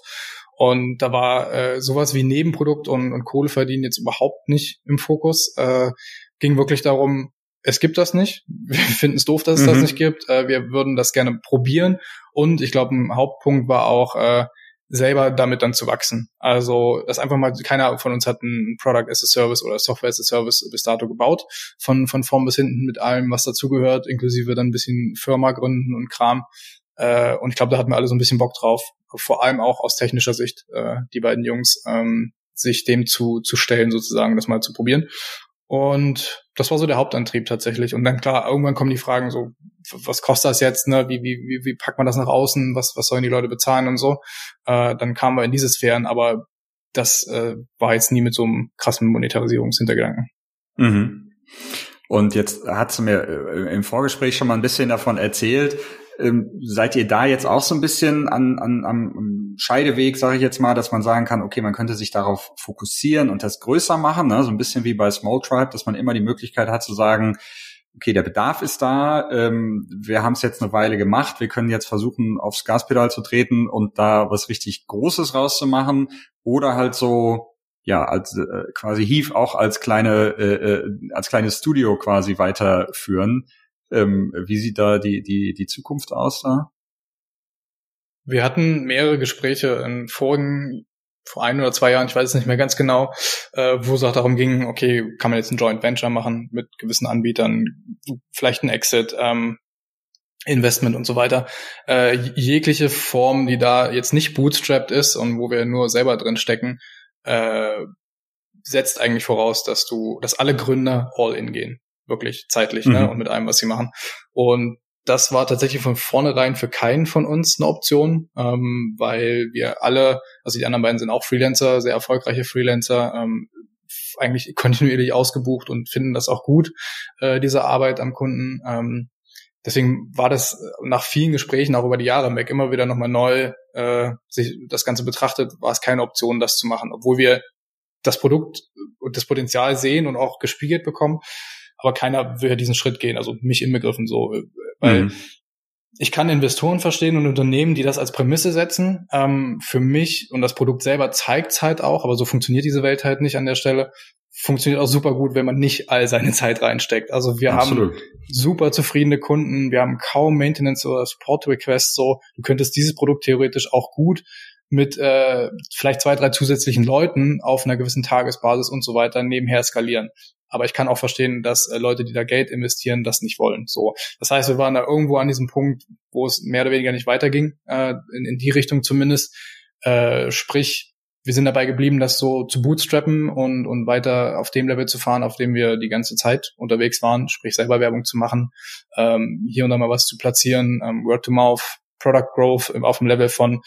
Und da war äh, sowas wie Nebenprodukt und, und Kohle verdienen jetzt überhaupt nicht im Fokus. Äh, ging wirklich darum, es gibt das nicht. [LAUGHS] Wir finden es doof, dass es mhm. das nicht gibt. Äh, wir würden das gerne probieren. Und ich glaube, ein Hauptpunkt war auch, äh, selber damit dann zu wachsen. Also, dass einfach mal keiner von uns hat ein Product as a Service oder Software as a Service bis dato gebaut. Von, von vorn bis hinten mit allem, was dazugehört, inklusive dann ein bisschen Firma gründen und Kram. Äh, und ich glaube, da hatten wir alle so ein bisschen Bock drauf, vor allem auch aus technischer Sicht, äh, die beiden Jungs, ähm, sich dem zu, zu stellen, sozusagen, das mal zu probieren. Und das war so der Hauptantrieb tatsächlich. Und dann klar, irgendwann kommen die Fragen so, was kostet das jetzt, ne? Wie, wie, wie, wie packt man das nach außen? Was, was sollen die Leute bezahlen und so? Äh, dann kamen wir in diese Sphären, aber das äh, war jetzt nie mit so einem krassen Monetarisierungshintergedanken. Mhm. Und jetzt hat sie mir äh, im Vorgespräch schon mal ein bisschen davon erzählt, ähm, seid ihr da jetzt auch so ein bisschen an, an, am Scheideweg, sage ich jetzt mal, dass man sagen kann, okay, man könnte sich darauf fokussieren und das größer machen, ne? so ein bisschen wie bei Small Tribe, dass man immer die Möglichkeit hat zu sagen, okay, der Bedarf ist da, ähm, wir haben es jetzt eine Weile gemacht, wir können jetzt versuchen, aufs Gaspedal zu treten und da was richtig Großes rauszumachen oder halt so ja, als äh, quasi Heave auch als kleine äh, äh als kleines Studio quasi weiterführen. Ähm, wie sieht da die, die, die Zukunft aus da? Wir hatten mehrere Gespräche in vorigen, vor ein oder zwei Jahren, ich weiß es nicht mehr ganz genau, äh, wo es auch darum ging, okay, kann man jetzt ein Joint Venture machen mit gewissen Anbietern, vielleicht ein Exit, ähm, Investment und so weiter. Äh, jegliche Form, die da jetzt nicht bootstrapped ist und wo wir nur selber drin stecken, äh, setzt eigentlich voraus, dass du, dass alle Gründer all in gehen wirklich zeitlich ne, mhm. ne, und mit allem, was sie machen. Und das war tatsächlich von vornherein für keinen von uns eine Option, ähm, weil wir alle, also die anderen beiden sind auch Freelancer, sehr erfolgreiche Freelancer, ähm, eigentlich kontinuierlich ausgebucht und finden das auch gut, äh, diese Arbeit am Kunden. Ähm, deswegen war das nach vielen Gesprächen auch über die Jahre weg immer wieder nochmal neu äh, sich das Ganze betrachtet, war es keine Option, das zu machen, obwohl wir das Produkt und das Potenzial sehen und auch gespiegelt bekommen aber keiner will ja diesen Schritt gehen, also mich inbegriffen so, äh, weil mhm. ich kann Investoren verstehen und Unternehmen, die das als Prämisse setzen. Ähm, für mich und das Produkt selber zeigt es halt auch, aber so funktioniert diese Welt halt nicht an der Stelle. funktioniert auch super gut, wenn man nicht all seine Zeit reinsteckt. Also wir Absolut. haben super zufriedene Kunden, wir haben kaum Maintenance oder Support Requests. So, du könntest dieses Produkt theoretisch auch gut mit äh, vielleicht zwei, drei zusätzlichen Leuten auf einer gewissen Tagesbasis und so weiter nebenher skalieren. Aber ich kann auch verstehen, dass äh, Leute, die da Geld investieren, das nicht wollen. So, das heißt, wir waren da irgendwo an diesem Punkt, wo es mehr oder weniger nicht weiterging, äh, in, in die Richtung zumindest. Äh, sprich, wir sind dabei geblieben, das so zu bootstrappen und, und weiter auf dem Level zu fahren, auf dem wir die ganze Zeit unterwegs waren, sprich selber Werbung zu machen, ähm, hier und da mal was zu platzieren, ähm, Word to Mouth, Product Growth auf dem Level von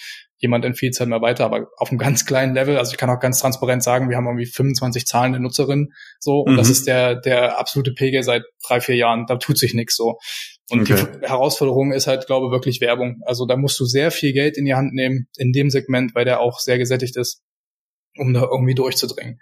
jemand empfiehlt es halt mal weiter, aber auf einem ganz kleinen Level. Also ich kann auch ganz transparent sagen, wir haben irgendwie 25 zahlende Nutzerinnen so und mhm. das ist der der absolute Pegel seit drei vier Jahren. Da tut sich nichts so. Und okay. die Herausforderung ist halt, glaube ich, wirklich Werbung. Also da musst du sehr viel Geld in die Hand nehmen in dem Segment, weil der auch sehr gesättigt ist, um da irgendwie durchzudringen.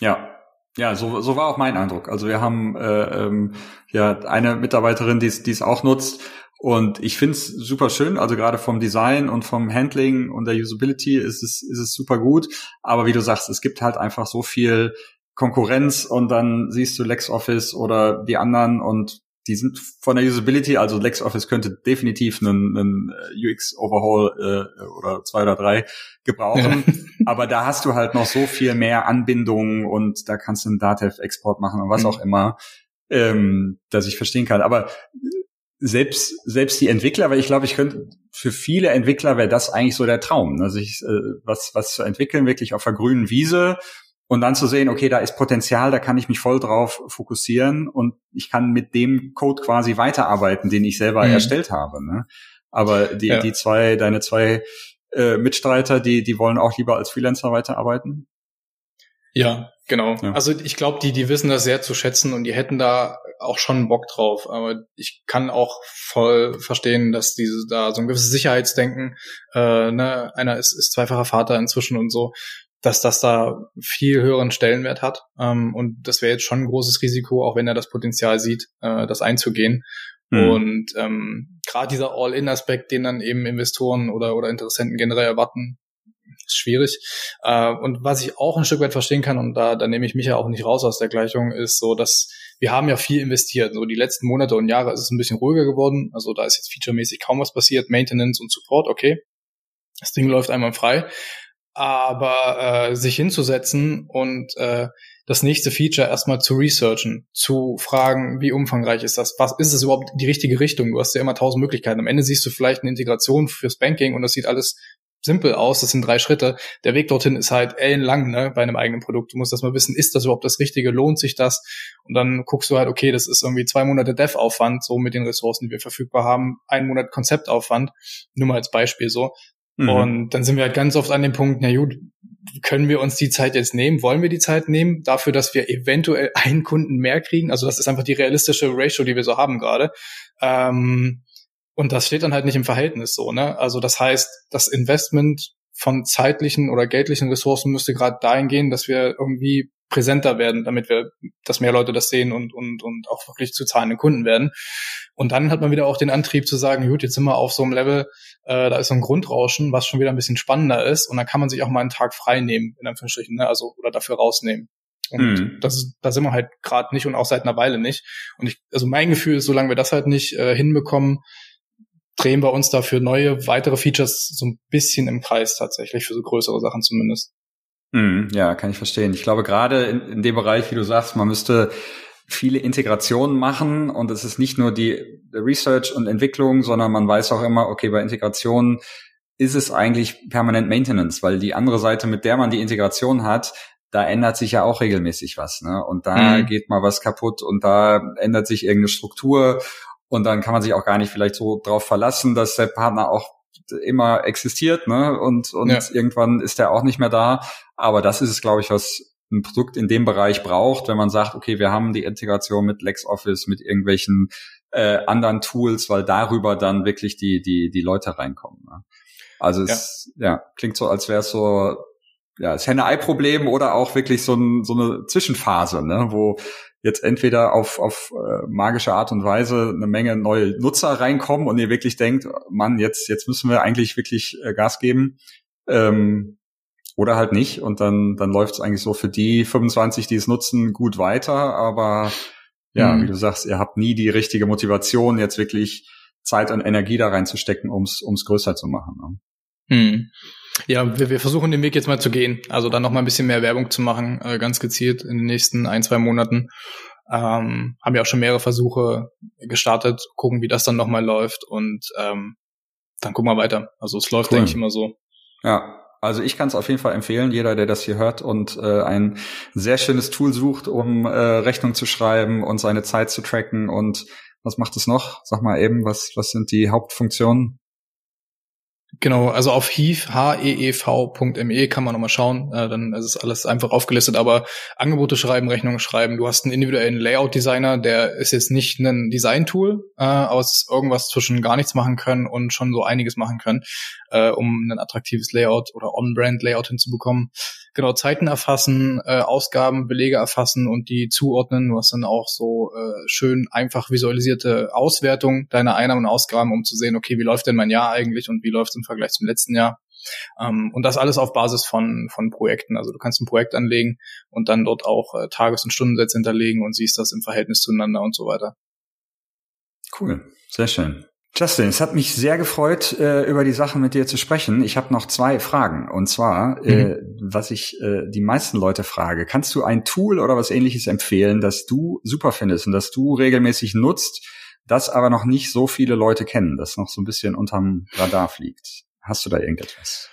Ja, ja, so, so war auch mein Eindruck. Also wir haben äh, ähm, ja eine Mitarbeiterin, die es auch nutzt. Und ich finde es super schön, also gerade vom Design und vom Handling und der Usability ist es, ist es super gut. Aber wie du sagst, es gibt halt einfach so viel Konkurrenz und dann siehst du LexOffice oder die anderen und die sind von der Usability, also LexOffice könnte definitiv einen, einen äh, UX-Overhaul äh, oder zwei oder drei gebrauchen. Ja. [LAUGHS] Aber da hast du halt noch so viel mehr Anbindungen und da kannst du einen Datev-Export machen und was mhm. auch immer, ähm, dass ich verstehen kann. Aber selbst selbst die Entwickler, weil ich glaube, ich könnte für viele Entwickler wäre das eigentlich so der Traum, also ich, äh, was was zu entwickeln wirklich auf der grünen Wiese und dann zu sehen, okay, da ist Potenzial, da kann ich mich voll drauf fokussieren und ich kann mit dem Code quasi weiterarbeiten, den ich selber mhm. erstellt habe. Ne? Aber die, ja. die zwei, deine zwei äh, Mitstreiter, die, die wollen auch lieber als Freelancer weiterarbeiten? Ja, genau. Ja. Also ich glaube, die, die wissen das sehr zu schätzen und die hätten da auch schon Bock drauf. Aber ich kann auch voll verstehen, dass diese da so ein gewisses Sicherheitsdenken, äh, ne, einer ist, ist zweifacher Vater inzwischen und so, dass das da viel höheren Stellenwert hat. Ähm, und das wäre jetzt schon ein großes Risiko, auch wenn er das Potenzial sieht, äh, das einzugehen. Mhm. Und ähm, gerade dieser All-In-Aspekt, den dann eben Investoren oder, oder Interessenten generell erwarten, ist schwierig. Äh, und was ich auch ein Stück weit verstehen kann, und da, da nehme ich mich ja auch nicht raus aus der Gleichung, ist so, dass wir haben ja viel investiert. So die letzten Monate und Jahre ist es ein bisschen ruhiger geworden. Also da ist jetzt featuremäßig kaum was passiert. Maintenance und Support, okay. Das Ding läuft einmal frei aber äh, sich hinzusetzen und äh, das nächste Feature erstmal zu researchen, zu fragen, wie umfangreich ist das, was ist es überhaupt die richtige Richtung? Du hast ja immer tausend Möglichkeiten. Am Ende siehst du vielleicht eine Integration fürs Banking und das sieht alles simpel aus, das sind drei Schritte. Der Weg dorthin ist halt ellenlang, ne, bei einem eigenen Produkt. Du musst das mal wissen, ist das überhaupt das Richtige, lohnt sich das? Und dann guckst du halt, okay, das ist irgendwie zwei Monate Dev-Aufwand, so mit den Ressourcen, die wir verfügbar haben, ein Monat Konzeptaufwand, nur mal als Beispiel so. Mhm. Und dann sind wir halt ganz oft an dem Punkt, na gut, können wir uns die Zeit jetzt nehmen? Wollen wir die Zeit nehmen dafür, dass wir eventuell einen Kunden mehr kriegen? Also das ist einfach die realistische Ratio, die wir so haben gerade. Ähm, und das steht dann halt nicht im Verhältnis so, ne? Also das heißt, das Investment von zeitlichen oder geldlichen Ressourcen müsste gerade dahin gehen, dass wir irgendwie präsenter werden, damit wir, dass mehr Leute das sehen und, und, und auch wirklich zu zahlenden Kunden werden. Und dann hat man wieder auch den Antrieb zu sagen, gut, jetzt sind wir auf so einem Level, äh, da ist so ein Grundrauschen, was schon wieder ein bisschen spannender ist. Und dann kann man sich auch mal einen Tag frei nehmen, in Anführungsstrichen, ne? also oder dafür rausnehmen. Und mhm. das ist, da sind wir halt gerade nicht und auch seit einer Weile nicht. Und ich, also mein Gefühl ist, solange wir das halt nicht äh, hinbekommen, drehen wir uns dafür neue, weitere Features so ein bisschen im Kreis tatsächlich, für so größere Sachen zumindest. Mhm, ja, kann ich verstehen. Ich glaube, gerade in, in dem Bereich, wie du sagst, man müsste viele Integrationen machen und es ist nicht nur die Research und Entwicklung, sondern man weiß auch immer, okay, bei Integrationen ist es eigentlich permanent Maintenance, weil die andere Seite, mit der man die Integration hat, da ändert sich ja auch regelmäßig was, ne? Und da mhm. geht mal was kaputt und da ändert sich irgendeine Struktur und dann kann man sich auch gar nicht vielleicht so drauf verlassen, dass der Partner auch immer existiert, ne? Und, und ja. irgendwann ist der auch nicht mehr da. Aber das ist es, glaube ich, was ein Produkt in dem Bereich braucht, wenn man sagt, okay, wir haben die Integration mit LexOffice, mit irgendwelchen äh, anderen Tools, weil darüber dann wirklich die, die, die Leute reinkommen. Ne? Also es ja. ja klingt so, als wäre es so ja, das Henne-Ei-Problem oder auch wirklich so, ein, so eine Zwischenphase, ne, wo jetzt entweder auf, auf äh, magische Art und Weise eine Menge neue Nutzer reinkommen und ihr wirklich denkt, Mann, jetzt, jetzt müssen wir eigentlich wirklich äh, Gas geben. Ähm, oder halt nicht und dann, dann läuft es eigentlich so für die 25, die es nutzen, gut weiter, aber ja, mhm. wie du sagst, ihr habt nie die richtige Motivation, jetzt wirklich Zeit und Energie da reinzustecken, ums ums größer zu machen. Ne? Mhm. Ja, wir, wir versuchen den Weg jetzt mal zu gehen. Also dann noch mal ein bisschen mehr Werbung zu machen, äh, ganz gezielt in den nächsten ein, zwei Monaten. Ähm, haben ja auch schon mehrere Versuche gestartet, gucken, wie das dann noch mal läuft und ähm, dann gucken wir weiter. Also es läuft, cool. denke ich, immer so. Ja, also ich kann es auf jeden Fall empfehlen, jeder, der das hier hört und äh, ein sehr schönes Tool sucht, um äh, Rechnung zu schreiben und seine Zeit zu tracken und was macht es noch? Sag mal eben, was, was sind die Hauptfunktionen? Genau, also auf heev.me e kann man nochmal schauen, äh, dann ist es alles einfach aufgelistet, aber Angebote schreiben, Rechnungen schreiben, du hast einen individuellen Layout-Designer, der ist jetzt nicht ein Design-Tool, äh, ist irgendwas zwischen gar nichts machen können und schon so einiges machen können, äh, um ein attraktives Layout oder On-Brand-Layout hinzubekommen. Genau Zeiten erfassen, äh, Ausgaben, Belege erfassen und die zuordnen. Du hast dann auch so äh, schön einfach visualisierte Auswertung deiner Einnahmen und Ausgaben, um zu sehen, okay, wie läuft denn mein Jahr eigentlich und wie läuft es im Vergleich zum letzten Jahr. Ähm, und das alles auf Basis von, von Projekten. Also du kannst ein Projekt anlegen und dann dort auch äh, Tages- und Stundensätze hinterlegen und siehst das im Verhältnis zueinander und so weiter. Cool, sehr schön. Justin, es hat mich sehr gefreut, äh, über die Sachen mit dir zu sprechen. Ich habe noch zwei Fragen. Und zwar, äh, mhm. äh, was ich äh, die meisten Leute frage, kannst du ein Tool oder was ähnliches empfehlen, das du super findest und das du regelmäßig nutzt, das aber noch nicht so viele Leute kennen, das noch so ein bisschen unterm Radar fliegt? Hast du da irgendetwas?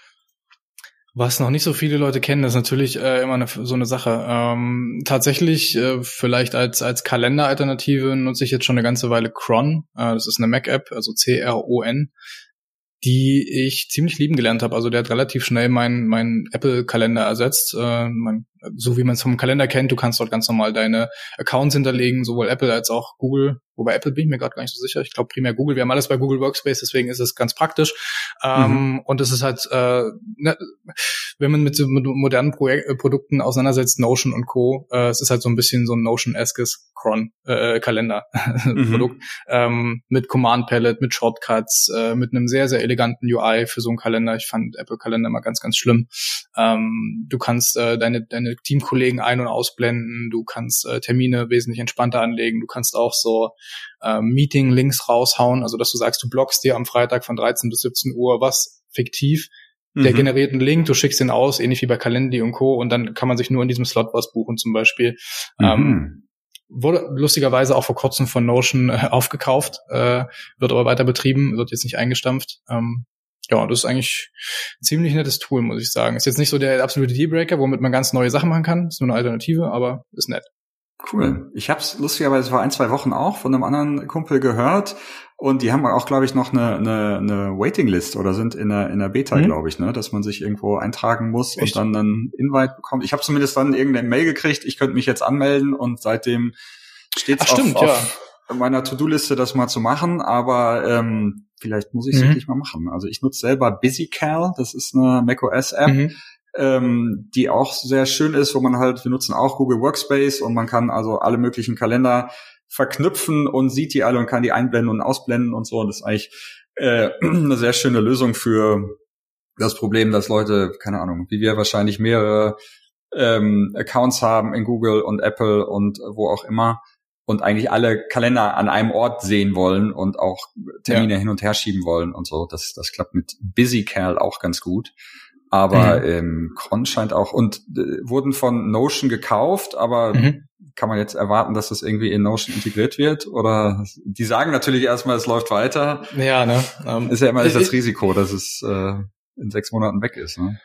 Was noch nicht so viele Leute kennen, ist natürlich äh, immer eine, so eine Sache. Ähm, tatsächlich, äh, vielleicht als, als Kalenderalternative nutze ich jetzt schon eine ganze Weile Cron. Äh, das ist eine Mac-App, also C-R-O-N die ich ziemlich lieben gelernt habe. Also der hat relativ schnell meinen mein Apple-Kalender ersetzt. Äh, mein, so wie man es vom Kalender kennt, du kannst dort ganz normal deine Accounts hinterlegen, sowohl Apple als auch Google. Wobei Apple bin ich mir gerade gar nicht so sicher. Ich glaube primär Google. Wir haben alles bei Google Workspace, deswegen ist es ganz praktisch. Ähm, mhm. Und es ist halt, äh, ne, wenn man mit, so, modernen Projek äh, Produkten auseinandersetzt, Notion und Co., äh, es ist halt so ein bisschen so ein Notion-eskes Cron-Kalender-Produkt. Äh, [LAUGHS] mhm. ähm, mit Command Palette, mit Shortcuts, äh, mit einem sehr, sehr eleganten UI für so einen Kalender. Ich fand Apple-Kalender immer ganz, ganz schlimm. Ähm, du kannst äh, deine, deine Teamkollegen ein- und ausblenden, du kannst äh, Termine wesentlich entspannter anlegen, du kannst auch so äh, Meeting-Links raushauen, also dass du sagst, du blockst dir am Freitag von 13 bis 17 Uhr was fiktiv, der mhm. generiert einen Link, du schickst ihn aus, ähnlich wie bei Calendly und Co. Und dann kann man sich nur in diesem Slot was buchen zum Beispiel. Mhm. Ähm, wurde lustigerweise auch vor kurzem von Notion äh, aufgekauft, äh, wird aber weiter betrieben, wird jetzt nicht eingestampft. Ähm, ja, das ist eigentlich ein ziemlich nettes Tool, muss ich sagen. Ist jetzt nicht so der absolute Dealbreaker, womit man ganz neue Sachen machen kann. Ist nur eine Alternative, aber ist nett. Cool. Ich habe es lustigerweise vor ein, zwei Wochen auch von einem anderen Kumpel gehört und die haben auch, glaube ich, noch eine, eine, eine Waiting-List oder sind in der, in der Beta, mhm. glaube ich, ne, dass man sich irgendwo eintragen muss Echt? und dann einen Invite bekommt. Ich habe zumindest dann irgendeine Mail gekriegt, ich könnte mich jetzt anmelden und seitdem steht es auf, ja. auf meiner To-Do-Liste, das mal zu machen, aber ähm, vielleicht muss ich es mhm. wirklich mal machen. Also ich nutze selber BusyCal, das ist eine macOS-App. Mhm ähm, die auch sehr schön ist, wo man halt, wir nutzen auch Google Workspace und man kann also alle möglichen Kalender verknüpfen und sieht die alle und kann die einblenden und ausblenden und so. Und das ist eigentlich äh, [CLEARS THROAT] eine sehr schöne Lösung für das Problem, dass Leute, keine Ahnung, wie wir wahrscheinlich mehrere ähm, Accounts haben in Google und Apple und wo auch immer und eigentlich alle Kalender an einem Ort sehen wollen und auch Termine ja. hin und her schieben wollen und so. Das, das klappt mit BusyCal auch ganz gut. Aber mhm. ähm, Cron scheint auch und äh, wurden von Notion gekauft, aber mhm. kann man jetzt erwarten, dass das irgendwie in Notion integriert wird? Oder die sagen natürlich erstmal, es läuft weiter. Ja, ne? Um, ähm, ist ja immer ich, das Risiko, dass es äh, in sechs Monaten weg ist. Ne?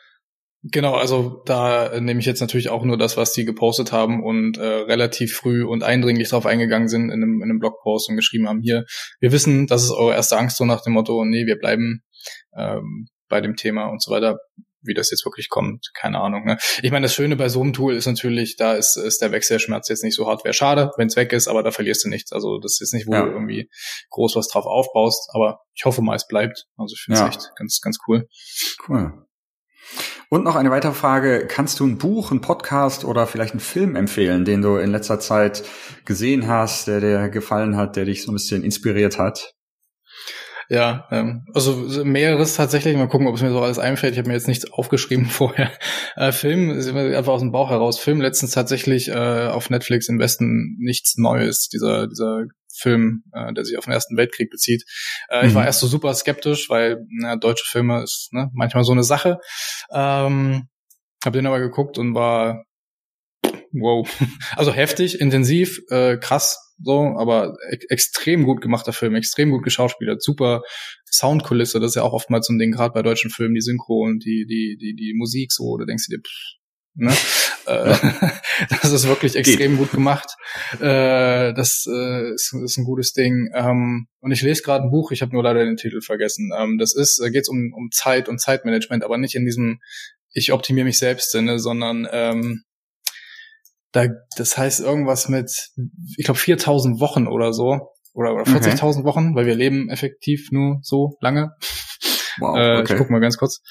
Genau, also da nehme ich jetzt natürlich auch nur das, was die gepostet haben und äh, relativ früh und eindringlich darauf eingegangen sind in einem, in einem Blogpost und geschrieben haben, hier, wir wissen, das ist eure erste Angst so nach dem Motto, nee, wir bleiben ähm, bei dem Thema und so weiter wie das jetzt wirklich kommt, keine Ahnung. Ne? Ich meine, das Schöne bei so einem Tool ist natürlich, da ist, ist der Wechselschmerz jetzt nicht so hart. Wäre schade, wenn es weg ist, aber da verlierst du nichts. Also das ist nicht, wo ja. du irgendwie groß was drauf aufbaust, aber ich hoffe mal, es bleibt. Also ich finde es ja. echt ganz, ganz cool. Cool. Und noch eine weitere Frage. Kannst du ein Buch, ein Podcast oder vielleicht einen Film empfehlen, den du in letzter Zeit gesehen hast, der dir gefallen hat, der dich so ein bisschen inspiriert hat? Ja, ähm, also mehreres tatsächlich. Mal gucken, ob es mir so alles einfällt. Ich habe mir jetzt nichts aufgeschrieben [LAUGHS] vorher. Äh, Film, einfach aus dem Bauch heraus. Film letztens tatsächlich äh, auf Netflix im Westen nichts Neues. Dieser dieser Film, äh, der sich auf den Ersten Weltkrieg bezieht. Äh, mhm. Ich war mhm. erst so super skeptisch, weil na, deutsche Filme ist ne, manchmal so eine Sache. Ähm, habe den aber geguckt und war wow. [LAUGHS] Also heftig, intensiv, äh, krass, so, aber e extrem gut gemachter Film, extrem gut geschauspielert, super Soundkulisse, das ist ja auch oftmals so ein Ding, gerade bei deutschen Filmen, die Synchro und die, die, die, die Musik so, da denkst du dir, pff, ne? Äh, [LAUGHS] das ist wirklich extrem Geht. gut gemacht. Äh, das äh, ist, ist ein gutes Ding. Ähm, und ich lese gerade ein Buch, ich habe nur leider den Titel vergessen. Ähm, das ist, da geht es um, um Zeit und Zeitmanagement, aber nicht in diesem ich optimiere mich selbst Sinne, sondern ähm, da, das heißt irgendwas mit, ich glaube 4000 Wochen oder so. Oder, oder 40.000 okay. Wochen, weil wir leben effektiv nur so lange. Wow, äh, okay. Ich guck mal ganz kurz.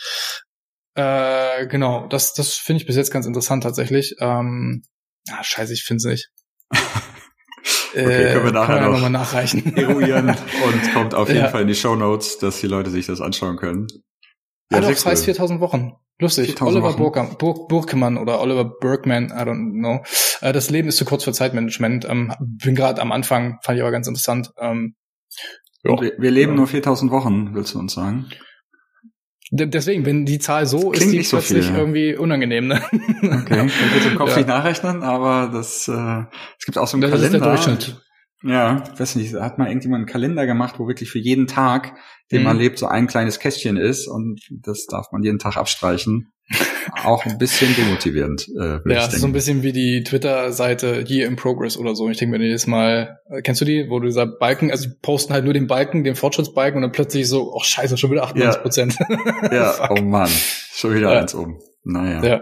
Äh, genau, das, das finde ich bis jetzt ganz interessant tatsächlich. Ähm, ah, scheiße, ich finde es nicht. [LAUGHS] okay, können wir äh, nachher können wir noch nachreichen. [LAUGHS] eruieren und kommt auf jeden ja. Fall in die Show Notes, dass die Leute sich das anschauen können. Ja, heißt 4000 Wochen. Lustig. Oliver Burkemann, Bur Burkemann oder Oliver Bergman, I don't know. Äh, das Leben ist zu kurz für Zeitmanagement. Ähm, bin gerade am Anfang, fand ich aber ganz interessant. Ähm, wir, wir, leben ja. nur 4000 Wochen, willst du uns sagen? Deswegen, wenn die Zahl so ist, die so plötzlich viel. irgendwie unangenehm. Ne? Okay, [LAUGHS] ich will im Kopf ja. nicht nachrechnen, aber das äh, es gibt auch so einen das Kalender. Ist der Durchschnitt. Ja, weiß nicht, hat mal irgendjemand einen Kalender gemacht, wo wirklich für jeden Tag, den mhm. man lebt, so ein kleines Kästchen ist und das darf man jeden Tag abstreichen. Auch ein bisschen demotivierend. Äh, ja, so ein bisschen wie die Twitter-Seite Year in Progress oder so. Ich denke mir jedes Mal, äh, kennst du die, wo du dieser Balken, also posten halt nur den Balken, den Fortschrittsbalken und dann plötzlich so, oh scheiße, schon wieder 98 Prozent. [LAUGHS] [LAUGHS] Ja, ja oh Mann, schon wieder ja. eins um. Naja. Ja.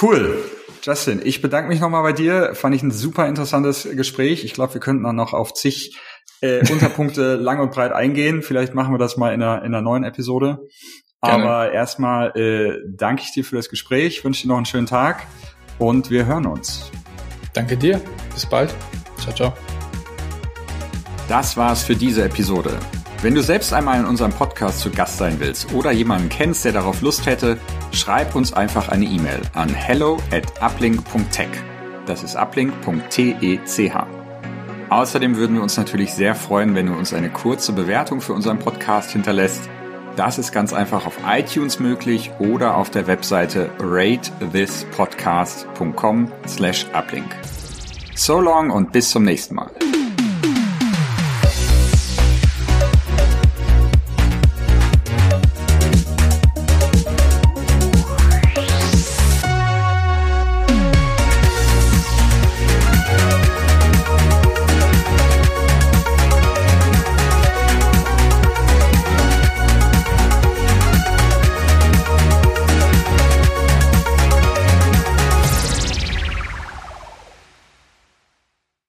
Cool. Justin, ich bedanke mich nochmal bei dir. Fand ich ein super interessantes Gespräch. Ich glaube, wir könnten dann noch auf zig äh, Unterpunkte [LAUGHS] lang und breit eingehen. Vielleicht machen wir das mal in einer, in einer neuen Episode. Gerne. Aber erstmal äh, danke ich dir für das Gespräch, wünsche dir noch einen schönen Tag und wir hören uns. Danke dir. Bis bald. Ciao, ciao. Das war's für diese Episode. Wenn du selbst einmal in unserem Podcast zu Gast sein willst oder jemanden kennst, der darauf Lust hätte, schreib uns einfach eine E-Mail an hello at uplink.tech. Das ist uplink.tech. Außerdem würden wir uns natürlich sehr freuen, wenn du uns eine kurze Bewertung für unseren Podcast hinterlässt. Das ist ganz einfach auf iTunes möglich oder auf der Webseite ratethispodcast.com slash uplink. So long und bis zum nächsten Mal.